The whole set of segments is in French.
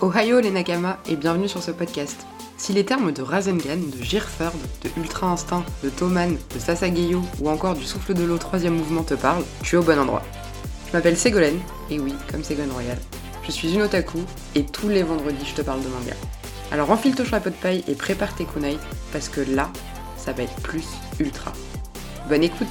Ohio les Nakama et bienvenue sur ce podcast. Si les termes de Rasengan, de Girford, de Ultra Instinct, de Toman, de Sasageyo ou encore du souffle de l'eau troisième mouvement te parlent, tu es au bon endroit. Je m'appelle Ségolène, et oui, comme Ségolène Royal. Je suis une otaku et tous les vendredis je te parle de manga. Alors enfile ton chapeau de paille et prépare tes kunai parce que là, ça va être plus ultra. Bonne écoute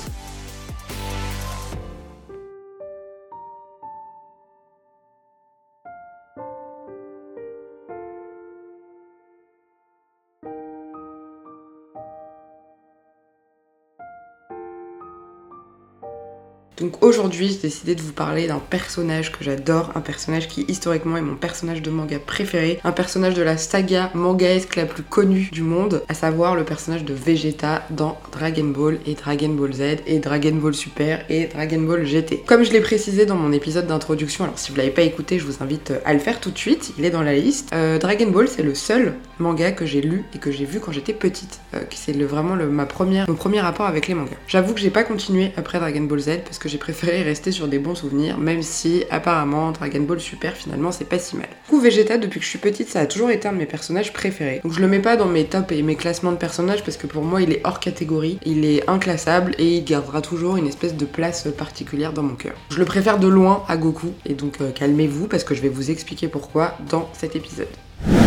Donc aujourd'hui, j'ai décidé de vous parler d'un personnage que j'adore, un personnage qui historiquement est mon personnage de manga préféré, un personnage de la saga mangaesque la plus connue du monde, à savoir le personnage de Vegeta dans Dragon Ball et Dragon Ball Z et Dragon Ball Super et Dragon Ball GT. Comme je l'ai précisé dans mon épisode d'introduction, alors si vous l'avez pas écouté, je vous invite à le faire tout de suite, il est dans la liste. Euh, Dragon Ball, c'est le seul manga que j'ai lu et que j'ai vu quand j'étais petite. Euh, c'est vraiment ma première, mon premier rapport avec les mangas. J'avoue que j'ai pas continué après Dragon Ball Z parce que j'ai préféré rester sur des bons souvenirs, même si apparemment Dragon Ball Super finalement c'est pas si mal. Du coup Vegeta depuis que je suis petite ça a toujours été un de mes personnages préférés. Donc je le mets pas dans mes tops et mes classements de personnages parce que pour moi il est hors catégorie, il est inclassable et il gardera toujours une espèce de place particulière dans mon cœur. Je le préfère de loin à Goku et donc euh, calmez-vous parce que je vais vous expliquer pourquoi dans cet épisode.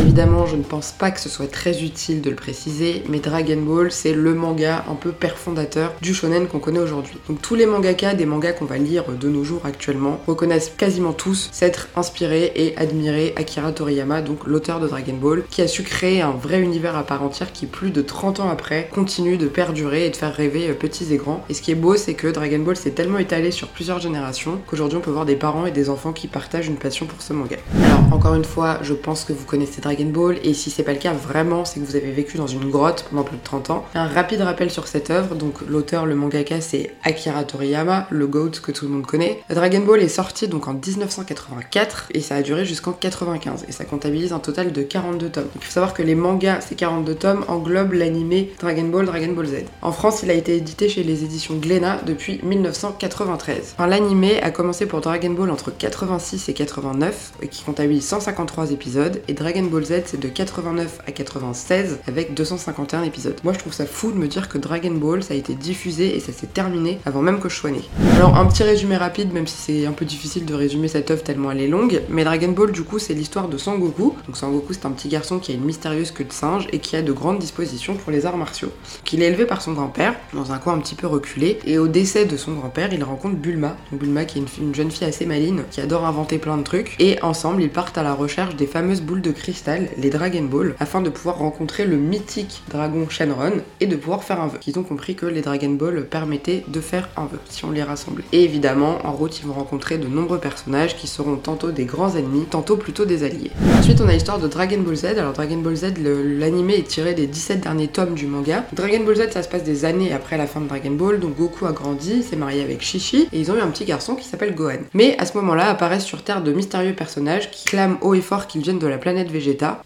Évidemment, je ne pense pas que ce soit très utile de le préciser, mais Dragon Ball, c'est le manga un peu père fondateur du shonen qu'on connaît aujourd'hui. Donc tous les mangaka des mangas qu'on va lire de nos jours actuellement reconnaissent quasiment tous s'être inspirés et admirés Akira Toriyama, donc l'auteur de Dragon Ball, qui a su créer un vrai univers à part entière qui, plus de 30 ans après, continue de perdurer et de faire rêver petits et grands. Et ce qui est beau, c'est que Dragon Ball s'est tellement étalé sur plusieurs générations qu'aujourd'hui on peut voir des parents et des enfants qui partagent une passion pour ce manga. Alors, encore une fois, je pense que vous connaissez Dragon Ball, et si c'est pas le cas, vraiment, c'est que vous avez vécu dans une grotte pendant plus de 30 ans. Un rapide rappel sur cette œuvre, donc l'auteur, le mangaka, c'est Akira Toriyama, le GOAT que tout le monde connaît. Dragon Ball est sorti donc en 1984, et ça a duré jusqu'en 95, et ça comptabilise un total de 42 tomes. il faut savoir que les mangas, ces 42 tomes, englobent l'animé Dragon Ball, Dragon Ball Z. En France, il a été édité chez les éditions Glénat depuis 1993. Enfin, l'animé a commencé pour Dragon Ball entre 86 et 89, et qui comptabilise 153 épisodes, et Dragon Ball C'est de 89 à 96 avec 251 épisodes. Moi je trouve ça fou de me dire que Dragon Ball ça a été diffusé et ça s'est terminé avant même que je sois née. Alors un petit résumé rapide même si c'est un peu difficile de résumer cette œuvre tellement elle est longue, mais Dragon Ball du coup c'est l'histoire de Sangoku. Donc Sangoku c'est un petit garçon qui a une mystérieuse queue de singe et qui a de grandes dispositions pour les arts martiaux. Qu'il est élevé par son grand-père dans un coin un petit peu reculé et au décès de son grand-père il rencontre Bulma. Bulma qui est une, une jeune fille assez maline qui adore inventer plein de trucs et ensemble ils partent à la recherche des fameuses boules de cristal les Dragon Ball, afin de pouvoir rencontrer le mythique dragon Shenron et de pouvoir faire un vœu. Ils ont compris que les Dragon Ball permettaient de faire un vœu si on les rassemblait. Et évidemment, en route, ils vont rencontrer de nombreux personnages qui seront tantôt des grands ennemis, tantôt plutôt des alliés. Ensuite, on a l'histoire de Dragon Ball Z. Alors, Dragon Ball Z, l'anime est tiré des 17 derniers tomes du manga. Dragon Ball Z, ça se passe des années après la fin de Dragon Ball, donc Goku a grandi, s'est marié avec Shishi, et ils ont eu un petit garçon qui s'appelle Gohan. Mais à ce moment-là, apparaissent sur Terre de mystérieux personnages qui clament haut et fort qu'ils viennent de la planète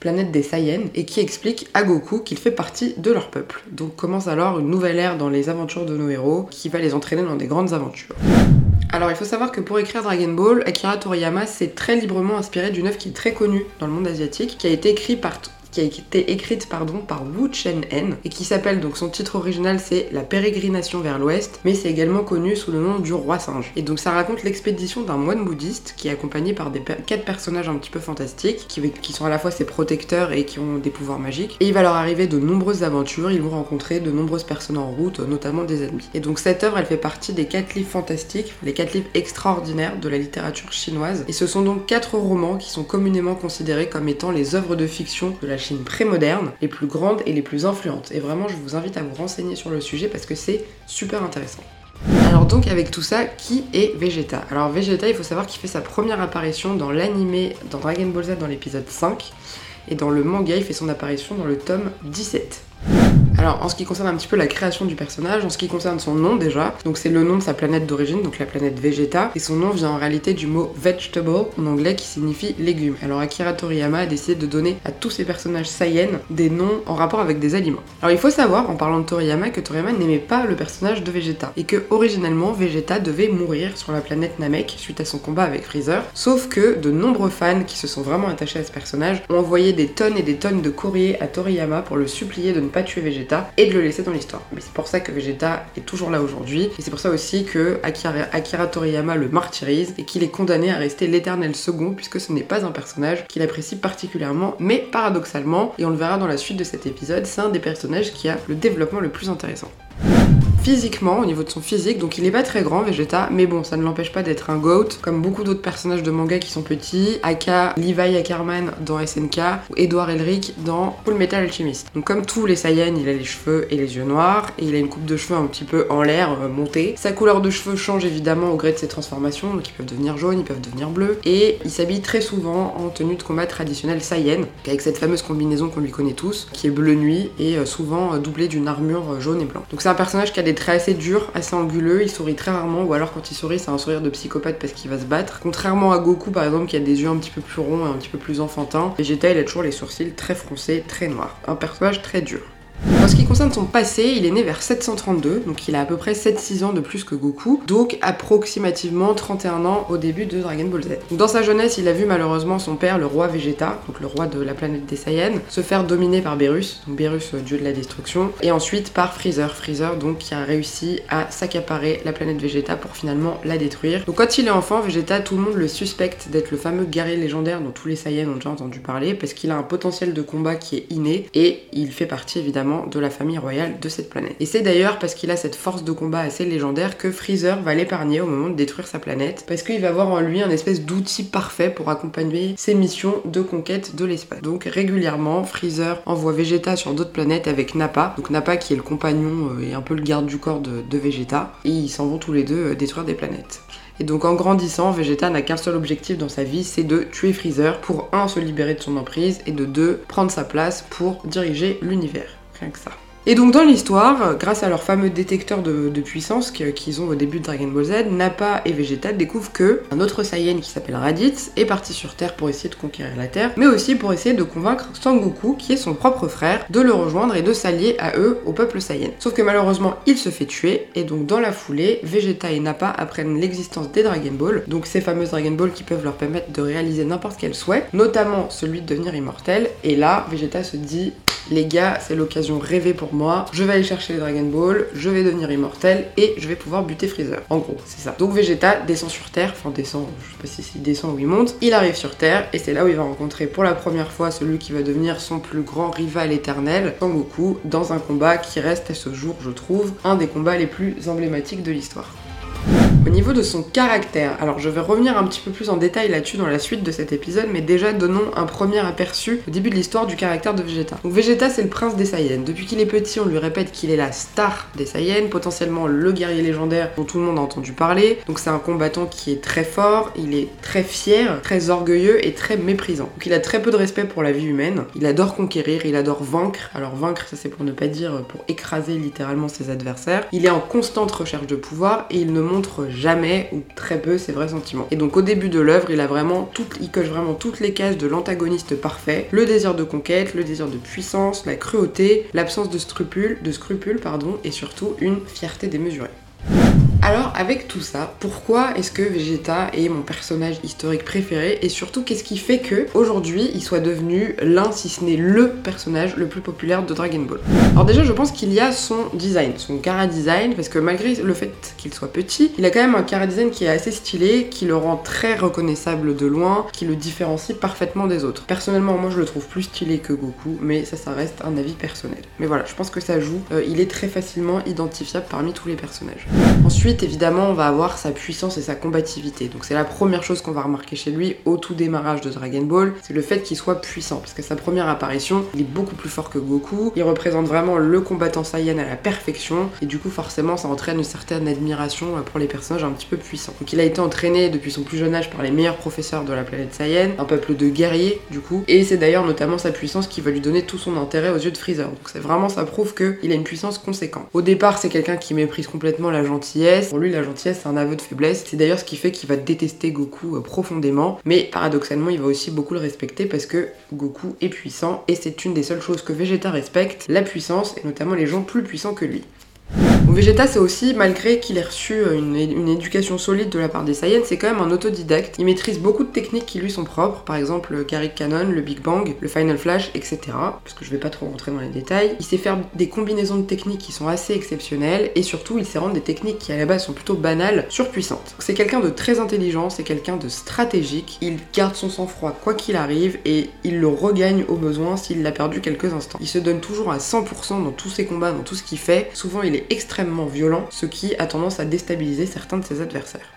Planète des Saiyans, et qui expliquent à Goku qu'il fait partie de leur peuple. Donc commence alors une nouvelle ère dans les aventures de nos héros, qui va les entraîner dans des grandes aventures. Alors il faut savoir que pour écrire Dragon Ball, Akira Toriyama s'est très librement inspiré d'une œuvre qui est très connue dans le monde asiatique, qui a été écrite par qui a été écrite pardon, par Wu Chen-en et qui s'appelle donc son titre original c'est La pérégrination vers l'ouest, mais c'est également connu sous le nom du roi singe. Et donc ça raconte l'expédition d'un moine bouddhiste qui est accompagné par des quatre personnages un petit peu fantastiques qui, qui, sont à la fois ses protecteurs et qui ont des pouvoirs magiques. Et il va leur arriver de nombreuses aventures, ils vont rencontrer de nombreuses personnes en route, notamment des ennemis. Et donc cette œuvre elle fait partie des quatre livres fantastiques, les quatre livres extraordinaires de la littérature chinoise. Et ce sont donc quatre romans qui sont communément considérés comme étant les œuvres de fiction de la Chine pré-moderne, les plus grandes et les plus influentes. Et vraiment, je vous invite à vous renseigner sur le sujet parce que c'est super intéressant. Alors donc avec tout ça, qui est Vegeta? Alors Vegeta, il faut savoir qu'il fait sa première apparition dans l'animé, dans Dragon Ball Z dans l'épisode 5, et dans le manga, il fait son apparition dans le tome 17. Alors en ce qui concerne un petit peu la création du personnage, en ce qui concerne son nom déjà, donc c'est le nom de sa planète d'origine, donc la planète Vegeta, et son nom vient en réalité du mot vegetable en anglais qui signifie légume. Alors Akira Toriyama a décidé de donner à tous ses personnages Saiyan des noms en rapport avec des aliments. Alors il faut savoir en parlant de Toriyama que Toriyama n'aimait pas le personnage de Vegeta et que originellement Vegeta devait mourir sur la planète Namek suite à son combat avec Freezer, sauf que de nombreux fans qui se sont vraiment attachés à ce personnage ont envoyé des tonnes et des tonnes de courriers à Toriyama pour le supplier de ne pas tuer Vegeta et de le laisser dans l'histoire. Mais c'est pour ça que Vegeta est toujours là aujourd'hui. Et c'est pour ça aussi que Akira, Toriyama le martyrise et qu'il est condamné à rester l'éternel second puisque ce n'est pas un personnage qu'il apprécie particulièrement. Mais paradoxalement et on le verra dans la suite de cet épisode c'est un des personnages qui a le développement le plus intéressant physiquement, au niveau de son physique, donc il est pas très grand Vegeta, mais bon, ça ne l'empêche pas d'être un GOAT, comme beaucoup d'autres personnages de manga qui sont petits, Aka, Levi Ackerman dans SNK, ou Edouard Elric dans Full Metal Alchemist. Donc comme tous les Saiyans, il a les cheveux et les yeux noirs, et il a une coupe de cheveux un petit peu en l'air, euh, montée. Sa couleur de cheveux change évidemment au gré de ses transformations, donc ils peuvent devenir jaunes, ils peuvent devenir bleus, et il s'habille très souvent en tenue de combat traditionnelle Saiyan, avec cette fameuse combinaison qu'on lui connaît tous, qui est bleu nuit et euh, souvent euh, doublée d'une armure jaune et blanc. C'est un personnage qui a des très assez dur, assez anguleux, il sourit très rarement, ou alors quand il sourit, c'est un sourire de psychopathe parce qu'il va se battre. Contrairement à Goku par exemple, qui a des yeux un petit peu plus ronds et un petit peu plus enfantins, Vegeta il a toujours les sourcils très froncés, très noirs. Un personnage très dur. En ce qui concerne son passé, il est né vers 732, donc il a à peu près 7-6 ans de plus que Goku, donc approximativement 31 ans au début de Dragon Ball Z. Dans sa jeunesse, il a vu malheureusement son père, le roi Vegeta, donc le roi de la planète des Saiyans, se faire dominer par Beerus, donc Beerus, euh, dieu de la destruction, et ensuite par Freezer, Freezer donc qui a réussi à s'accaparer la planète Vegeta pour finalement la détruire. Donc quand il est enfant, Vegeta, tout le monde le suspecte d'être le fameux guerrier légendaire dont tous les Saiyans ont déjà entendu parler, parce qu'il a un potentiel de combat qui est inné, et il fait partie évidemment de la famille royale de cette planète. Et c'est d'ailleurs parce qu'il a cette force de combat assez légendaire que Freezer va l'épargner au moment de détruire sa planète, parce qu'il va avoir en lui un espèce d'outil parfait pour accompagner ses missions de conquête de l'espace. Donc régulièrement, Freezer envoie Vegeta sur d'autres planètes avec Nappa, donc Nappa qui est le compagnon euh, et un peu le garde du corps de, Vegeta, et ils s'en vont tous les deux euh, détruire des planètes. Et donc en grandissant, Vegeta n'a qu'un seul objectif dans sa vie, c'est de tuer Freezer pour un se libérer de son emprise et de deux prendre sa place pour diriger l'univers. Rien que ça. Et donc dans l'histoire, grâce à leur fameux détecteur de, puissance qu'ils ont au début de Dragon Ball Z, Nappa et Vegeta découvrent que un autre Saiyan qui s'appelle Raditz est parti sur Terre pour essayer de conquérir la Terre, mais aussi pour essayer de convaincre Sangoku, qui est son propre frère, de le rejoindre et de s'allier à eux, au peuple Saiyan. Sauf que malheureusement, il se fait tuer, et donc dans la foulée, Vegeta et Nappa apprennent l'existence des Dragon Ball, donc ces fameuses Dragon Ball qui peuvent leur permettre de réaliser n'importe quel souhait, notamment celui de devenir immortel, et là, Vegeta se dit les gars, c'est l'occasion rêvée pour moi. Je vais aller chercher les Dragon Ball, je vais devenir immortel et je vais pouvoir buter Freezer. En gros, c'est ça. Donc Vegeta descend sur Terre, enfin descend, je sais pas si descend ou il monte. Il arrive sur Terre et c'est là où il va rencontrer pour la première fois celui qui va devenir son plus grand rival éternel, Sangoku, dans un combat qui reste à ce jour, je trouve, un des combats les plus emblématiques de l'histoire. Au niveau de son caractère, alors je vais revenir un petit peu plus en détail là-dessus dans la suite de cet épisode, mais déjà donnons un premier aperçu au début de l'histoire du caractère de Vegeta. Donc Vegeta c'est le prince des Saiyans. Depuis qu'il est petit, on lui répète qu'il est la star des Saiyans, potentiellement le guerrier légendaire dont tout le monde a entendu parler. Donc c'est un combattant qui est très fort, il est très fier, très orgueilleux et très méprisant. Donc il a très peu de respect pour la vie humaine, il adore conquérir, il adore vaincre. Alors vaincre, ça c'est pour ne pas dire pour écraser littéralement ses adversaires. Il est en constante recherche de pouvoir et il ne montre jamais ou très peu ses vrais sentiments. Et donc au début de l'œuvre, il a vraiment tout, il coche vraiment toutes les cases de l'antagoniste parfait, le désir de conquête, le désir de puissance, la cruauté, l'absence de scrupules, de scrupules pardon, et surtout une fierté démesurée. Alors avec tout ça, pourquoi est-ce que Vegeta est mon personnage historique préféré et surtout qu'est-ce qui fait que aujourd'hui il soit devenu l'un si ce n'est le personnage le plus populaire de Dragon Ball? Alors déjà je pense qu'il y a son design, son cara design parce que malgré le fait qu'il soit petit, il a quand même un cara design qui est assez stylé, qui le rend très reconnaissable de loin, qui le différencie parfaitement des autres. Personnellement moi je le trouve plus stylé que Goku, mais ça ça reste un avis personnel. Mais voilà, je pense que ça joue, euh, il est très facilement identifiable parmi tous les personnages. Ensuite Évidemment, on va avoir sa puissance et sa combativité. Donc c'est la première chose qu'on va remarquer chez lui au tout démarrage de Dragon Ball, c'est le fait qu'il soit puissant. Parce que sa première apparition, il est beaucoup plus fort que Goku. Il représente vraiment le combattant Saiyan à la perfection. Et du coup, forcément, ça entraîne une certaine admiration pour les personnages un petit peu puissants. Donc il a été entraîné depuis son plus jeune âge par les meilleurs professeurs de la planète Saiyan, un peuple de guerriers du coup. Et c'est d'ailleurs notamment sa puissance qui va lui donner tout son intérêt aux yeux de Freezer. Donc c'est vraiment, ça prouve qu'il a une puissance conséquente. Au départ, c'est quelqu'un qui méprise complètement la gentillesse. Pour lui, la gentillesse, c'est un aveu de faiblesse. C'est d'ailleurs ce qui fait qu'il va détester Goku euh, profondément. Mais paradoxalement, il va aussi beaucoup le respecter parce que Goku est puissant et c'est une des seules choses que Vegeta respecte, la puissance et notamment les gens plus puissants que lui. Vegeta, c'est aussi, malgré qu'il ait reçu euh, une, éducation solide de la part des Saiyans, c'est quand même un autodidacte. Il maîtrise beaucoup de techniques qui lui sont propres, par exemple le Carrick Cannon, le Big Bang, le Final Flash, etc. Parce que je vais pas trop rentrer dans les détails. Il sait faire des combinaisons de techniques qui sont assez exceptionnelles, et surtout, il sait rendre des techniques qui à la base sont plutôt banales, surpuissantes. C'est quelqu'un de très intelligent, c'est quelqu'un de stratégique, il garde son sang-froid quoi qu'il arrive, et il le regagne au besoin s'il l'a perdu quelques instants. Il se donne toujours à 100% dans tous ses combats, dans tout ce qu'il fait. Souvent, il est extrêmement violent, ce qui a tendance à déstabiliser certains de ses adversaires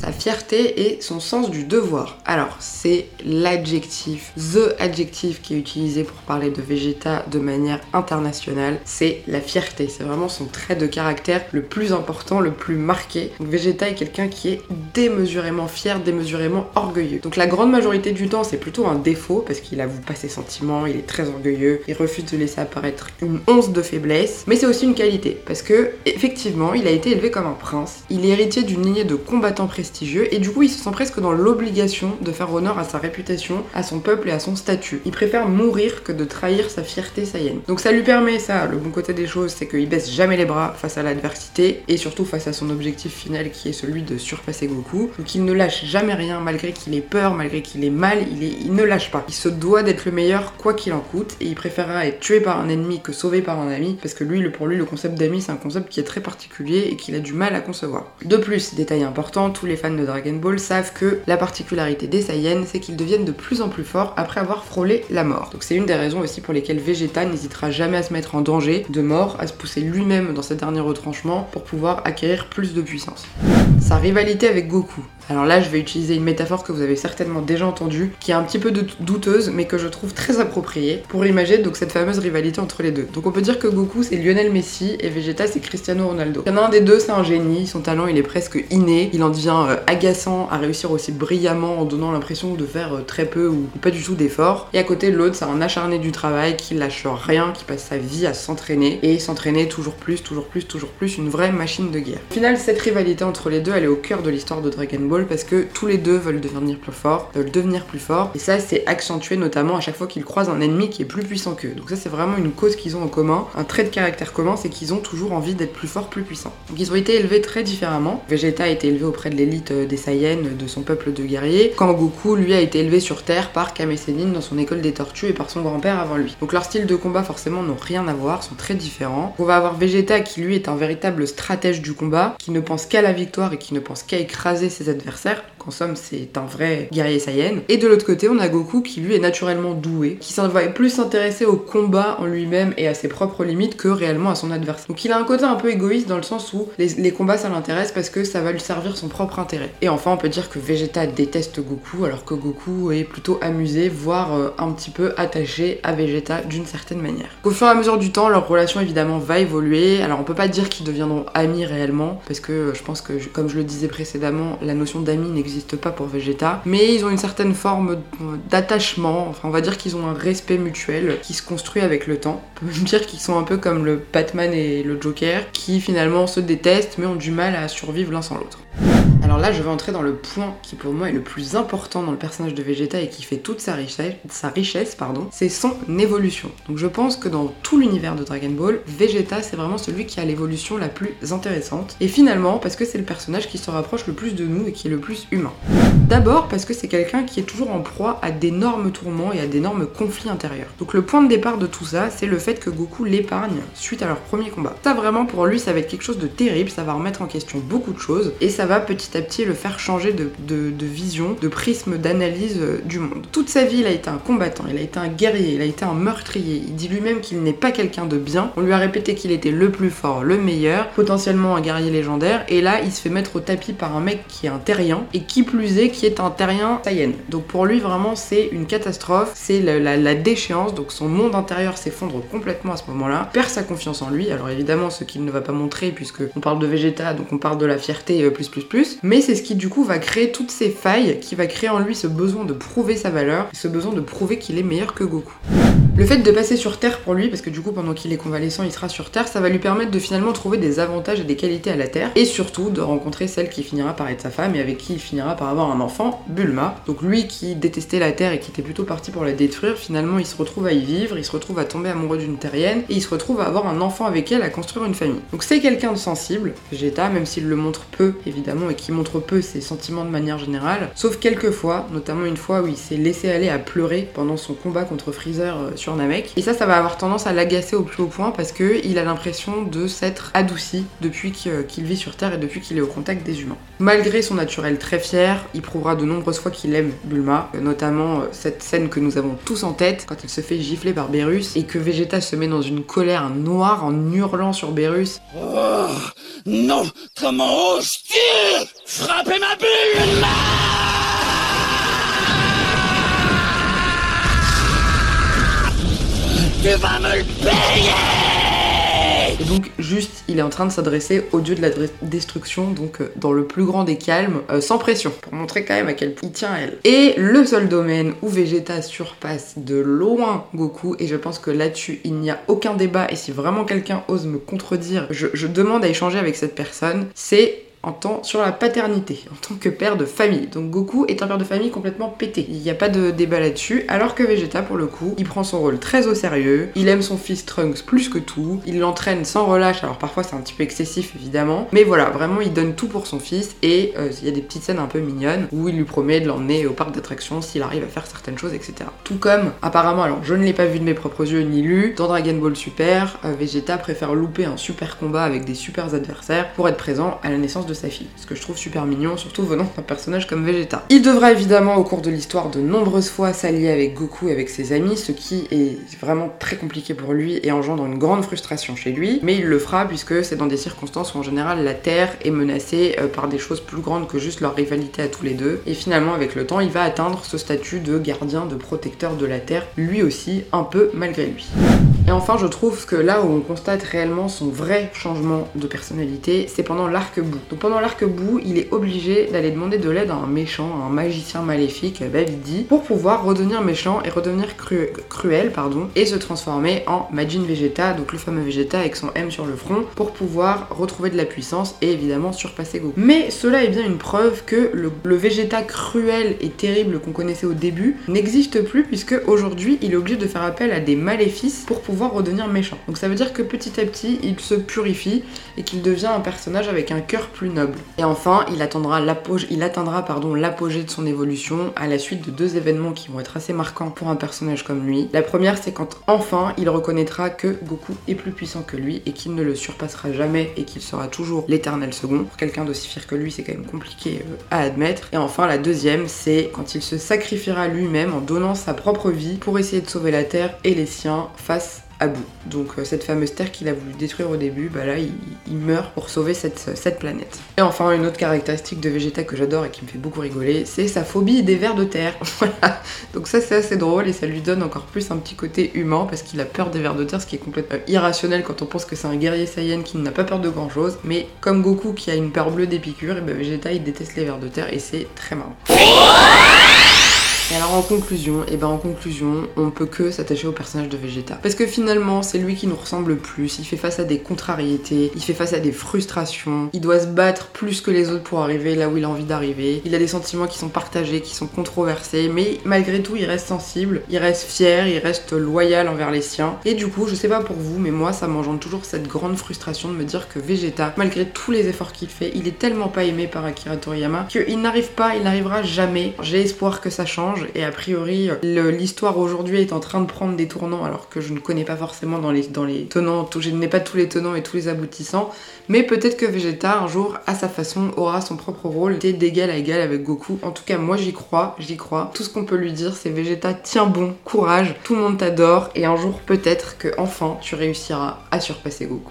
sa fierté et son sens du devoir. Alors, c'est l'adjectif, the adjectif qui est utilisé pour parler de Vegeta de manière internationale, c'est la fierté. C'est vraiment son trait de caractère le plus important, le plus marqué. Donc, Vegeta est quelqu'un qui est démesurément fier, démesurément orgueilleux. Donc, la grande majorité du temps, c'est plutôt un défaut parce qu'il avoue pas ses sentiments, il est très orgueilleux, il refuse de laisser apparaître une once de faiblesse, mais c'est aussi une qualité parce que, effectivement, il a été élevé comme un prince, il est héritier d'une lignée de combattants précis et du coup il se sent presque dans l'obligation de faire honneur à sa réputation, à son peuple et à son statut. Il préfère mourir que de trahir sa fierté saïenne. Donc ça lui permet ça, le bon côté des choses c'est qu'il baisse jamais les bras face à l'adversité et surtout face à son objectif final qui est celui de surpasser Goku. Donc il ne lâche jamais rien malgré qu'il ait peur, malgré qu'il ait mal, il, il ne lâche pas. Il se doit d'être le meilleur quoi qu'il en coûte et il préférera être tué par un ennemi que sauvé par un ami parce que lui, pour lui, le concept d'ami c'est un concept qui est très particulier et qu'il a du mal à concevoir. De plus, détail important, tous les fans de Dragon Ball savent que la particularité des Saiyans, c'est qu'ils deviennent de plus en plus forts après avoir frôlé la mort. Donc c'est une des raisons aussi pour lesquelles Vegeta n'hésitera jamais à se mettre en danger de mort, à se pousser lui-même dans ses derniers retranchements pour pouvoir acquérir plus de puissance. Sa rivalité avec Goku. Alors là, je vais utiliser une métaphore que vous avez certainement déjà entendue, qui est un petit peu douteuse, mais que je trouve très appropriée pour imaginer donc cette fameuse rivalité entre les deux. Donc on peut dire que Goku c'est Lionel Messi et Vegeta c'est Cristiano Ronaldo. Il un des deux, c'est un génie, son talent il est presque inné, il en devient euh, agaçant à réussir aussi brillamment en donnant l'impression de faire euh, très peu ou pas du tout d'efforts. Et à côté l'autre, c'est un acharné du travail qui lâche rien, qui passe sa vie à s'entraîner et s'entraîner toujours plus, toujours plus, toujours plus, une vraie machine de guerre. Au final, cette rivalité entre les deux, elle est au cœur de l'histoire de Dragon Ball parce que tous les deux veulent devenir plus forts, veulent devenir plus forts. Et ça, c'est accentué notamment à chaque fois qu'ils croisent un ennemi qui est plus puissant qu'eux. Donc ça, c'est vraiment une cause qu'ils ont en commun, un trait de caractère commun, c'est qu'ils ont toujours envie d'être plus forts, plus puissants. Donc ils ont été élevés très différemment. Vegeta a été élevé auprès de l'élite euh, des Saiyans, de son peuple de guerriers, quand Goku, lui, a été élevé sur Terre par Kame dans son école des tortues et par son grand-père avant lui. Donc leurs styles de combat, forcément, n'ont rien à voir, sont très différents. On va avoir Vegeta qui, lui, est un véritable stratège du combat, qui ne pense qu'à la victoire et qui ne pense qu'à écraser ses adversaires adversaire. En somme, c'est un vrai guerrier Saiyan. Et de l'autre côté, on a Goku qui lui est naturellement doué, qui va plus s'intéresser au combat en lui-même et à ses propres limites que réellement à son adversaire. Donc il a un côté un peu égoïste dans le sens où les, combats ça l'intéresse parce que ça va lui servir son propre intérêt. Et enfin, on peut dire que Vegeta déteste Goku alors que Goku est plutôt amusé, voire euh, un petit peu attaché à Vegeta d'une certaine manière. Au fur et à mesure du temps, leur relation évidemment va évoluer. Alors on peut pas dire qu'ils deviendront amis réellement parce que je pense que, comme je le disais précédemment, la notion d'ami n'existe pas pour Vegeta, mais ils ont une certaine forme d'attachement, enfin on va dire qu'ils ont un respect mutuel qui se construit avec le temps. On peut dire qu'ils sont un peu comme le Batman et le Joker, qui finalement se détestent mais ont du mal à survivre l'un sans l'autre. Alors là, je vais entrer dans le point qui pour moi est le plus important dans le personnage de Vegeta et qui fait toute sa richesse, sa pardon, c'est son évolution. Donc je pense que dans tout l'univers de Dragon Ball, Vegeta c'est vraiment celui qui a l'évolution la plus intéressante. Et finalement, parce que c'est le personnage qui se rapproche le plus de nous et qui est le plus humain. D'abord parce que c'est quelqu'un qui est toujours en proie à d'énormes tourments et à d'énormes conflits intérieurs. Donc le point de départ de tout ça, c'est le fait que Goku l'épargne suite à leur premier combat. Ça vraiment pour lui, ça va être quelque chose de terrible, ça va remettre en question beaucoup de choses et ça va petit à le faire changer de, vision, de prisme d'analyse euh, du monde. Toute sa vie, il a été un combattant, il a été un guerrier, il a été un meurtrier. Il dit lui-même qu'il n'est pas quelqu'un de bien. On lui a répété qu'il était le plus fort, le meilleur, potentiellement un guerrier légendaire. Et là, il se fait mettre au tapis par un mec qui est un terrien et qui plus est, qui est un terrien Saiyan. Donc pour lui, vraiment, c'est une catastrophe, c'est la, déchéance. Donc son monde intérieur s'effondre complètement à ce moment-là, perd sa confiance en lui. Alors évidemment, ce qu'il ne va pas montrer, puisque on parle de Vegeta, donc on parle de la fierté euh, plus plus plus. Mais c'est ce qui du coup va créer toutes ces failles, qui va créer en lui ce besoin de prouver sa valeur, ce besoin de prouver qu'il est meilleur que Goku. Le fait de passer sur Terre pour lui, parce que du coup pendant qu'il est convalescent il sera sur Terre, ça va lui permettre de finalement trouver des avantages et des qualités à la Terre, et surtout de rencontrer celle qui finira par être sa femme et avec qui il finira par avoir un enfant, Bulma. Donc lui qui détestait la Terre et qui était plutôt parti pour la détruire, finalement il se retrouve à y vivre, il se retrouve à tomber amoureux d'une terrienne, et il se retrouve à avoir un enfant avec elle, à construire une famille. Donc c'est quelqu'un de sensible, Vegeta, même s'il le montre peu évidemment, et qui montre peu ses sentiments de manière générale, sauf quelques fois, notamment une fois où il s'est laissé aller à pleurer pendant son combat contre Freezer euh, sur Namek. Et ça, ça va avoir tendance à l'agacer au plus haut point parce qu'il a l'impression de s'être adouci depuis qu'il vit sur Terre et depuis qu'il est au contact des humains. Malgré son naturel très fier, il prouvera de nombreuses fois qu'il aime Bulma, notamment euh, cette scène que nous avons tous en tête quand il se fait gifler par Berus et que Vegeta se met dans une colère noire en hurlant sur Berus. Oh, non Comment oses-tu? Frapper ma Bulma Tu vas me le payer Et donc juste, il est en train de s'adresser au dieu de la destruction, donc euh, dans le plus grand des calmes, euh, sans pression, pour montrer quand même à quel point il tient elle. Et le seul domaine où Vegeta surpasse de loin Goku, et je pense que là-dessus il n'y a aucun débat, et si vraiment quelqu'un ose me contredire, je demande à échanger avec cette personne, c'est en tant sur la paternité, en tant que père de famille. Donc Goku est un père de famille complètement pété. Il n'y a pas de débat là-dessus, alors que Vegeta, pour le coup, il prend son rôle très au sérieux, il aime son fils Trunks plus que tout, il l'entraîne sans relâche, alors parfois c'est un petit peu excessif évidemment, mais voilà, vraiment il donne tout pour son fils, et euh, il y a des petites scènes un peu mignonnes où il lui promet de l'emmener au parc d'attractions s'il arrive à faire certaines choses, etc. Tout comme, apparemment, alors je ne l'ai pas vu de mes propres yeux ni lu, dans Dragon Ball Super, euh, Vegeta préfère louper un super combat avec des super adversaires pour être présent à la naissance de sa fille. Ce que je trouve super mignon, surtout venant d'un personnage comme Vegeta. Il devra évidemment au cours de l'histoire de nombreuses fois s'allier avec Goku et avec ses amis, ce qui est vraiment très compliqué pour lui et engendre une grande frustration chez lui. Mais il le fera puisque c'est dans des circonstances où en général la Terre est menacée euh, par des choses plus grandes que juste leur rivalité à tous les deux. Et finalement avec le temps il va atteindre ce statut de gardien, de protecteur de la Terre, lui aussi un peu malgré lui. Et enfin je trouve que là où on constate réellement son vrai changement de personnalité, c'est pendant l'arc bout. Pendant l'arc bout, il est obligé d'aller demander de l'aide à un méchant, un magicien maléfique, Babidi, pour pouvoir redevenir méchant et redevenir cruel, pardon, et se transformer en Majin Vegeta, donc le fameux Vegeta avec son M sur le front, pour pouvoir retrouver de la puissance et évidemment surpasser Goku. Mais cela est bien une preuve que le Vegeta cruel et terrible qu'on connaissait au début n'existe plus puisque aujourd'hui il est obligé de faire appel à des maléfices pour pouvoir redevenir méchant. Donc ça veut dire que petit à petit il se purifie et qu'il devient un personnage avec un cœur plus noble. Et enfin, il, attendra il atteindra l'apogée de son évolution à la suite de deux événements qui vont être assez marquants pour un personnage comme lui. La première, c'est quand enfin il reconnaîtra que Goku est plus puissant que lui et qu'il ne le surpassera jamais et qu'il sera toujours l'éternel second. Pour quelqu'un d'aussi fier que lui, c'est quand même compliqué euh, à admettre. Et enfin, la deuxième, c'est quand il se sacrifiera lui-même en donnant sa propre vie pour essayer de sauver la Terre et les siens face à bout. Donc euh, cette fameuse terre qu'il a voulu détruire au début, bah là il, meurt pour sauver cette, cette, planète. Et enfin une autre caractéristique de Vegeta que j'adore et qui me fait beaucoup rigoler, c'est sa phobie des vers de terre. voilà. Donc ça c'est assez drôle et ça lui donne encore plus un petit côté humain parce qu'il a peur des vers de terre, ce qui est complètement irrationnel quand on pense que c'est un guerrier Saiyan qui n'a pas peur de grand chose. Mais comme Goku qui a une peur bleue d'épicure, et bah Vegeta il déteste les vers de terre et c'est très marrant. Et alors en conclusion, et eh ben en conclusion, on peut que s'attacher au personnage de Vegeta. Parce que finalement, c'est lui qui nous ressemble le plus, il fait face à des contrariétés, il fait face à des frustrations, il doit se battre plus que les autres pour arriver là où il a envie d'arriver, il a des sentiments qui sont partagés, qui sont controversés, mais malgré tout, il reste sensible, il reste fier, il reste loyal envers les siens. Et du coup, je sais pas pour vous, mais moi, ça m'engendre toujours cette grande frustration de me dire que Vegeta, malgré tous les efforts qu'il fait, il est tellement pas aimé par Akira Toriyama qu'il n'arrive pas, il n'arrivera jamais. J'ai espoir que ça change et a priori l'histoire aujourd'hui est en train de prendre des tournants alors que je ne connais pas forcément dans les, tenants, je n'ai pas tous les tenants et tous les aboutissants, mais peut-être que Vegeta un jour à sa façon aura son propre rôle d'égal à égal avec Goku. En tout cas moi j'y crois, j'y crois. Tout ce qu'on peut lui dire c'est Vegeta tiens bon, courage, tout le monde t'adore et un jour peut-être que enfin tu réussiras à surpasser Goku.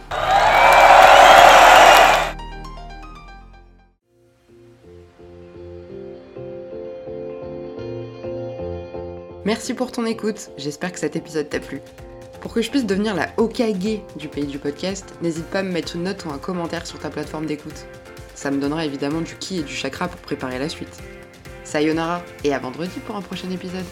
Merci pour ton écoute, j'espère que cet épisode t'a plu. Pour que je puisse devenir la Okage du pays du podcast, n'hésite pas à me mettre une note ou un commentaire sur ta plateforme d'écoute. Ça me donnera évidemment du ki et du chakra pour préparer la suite. Sayonara et à vendredi pour un prochain épisode.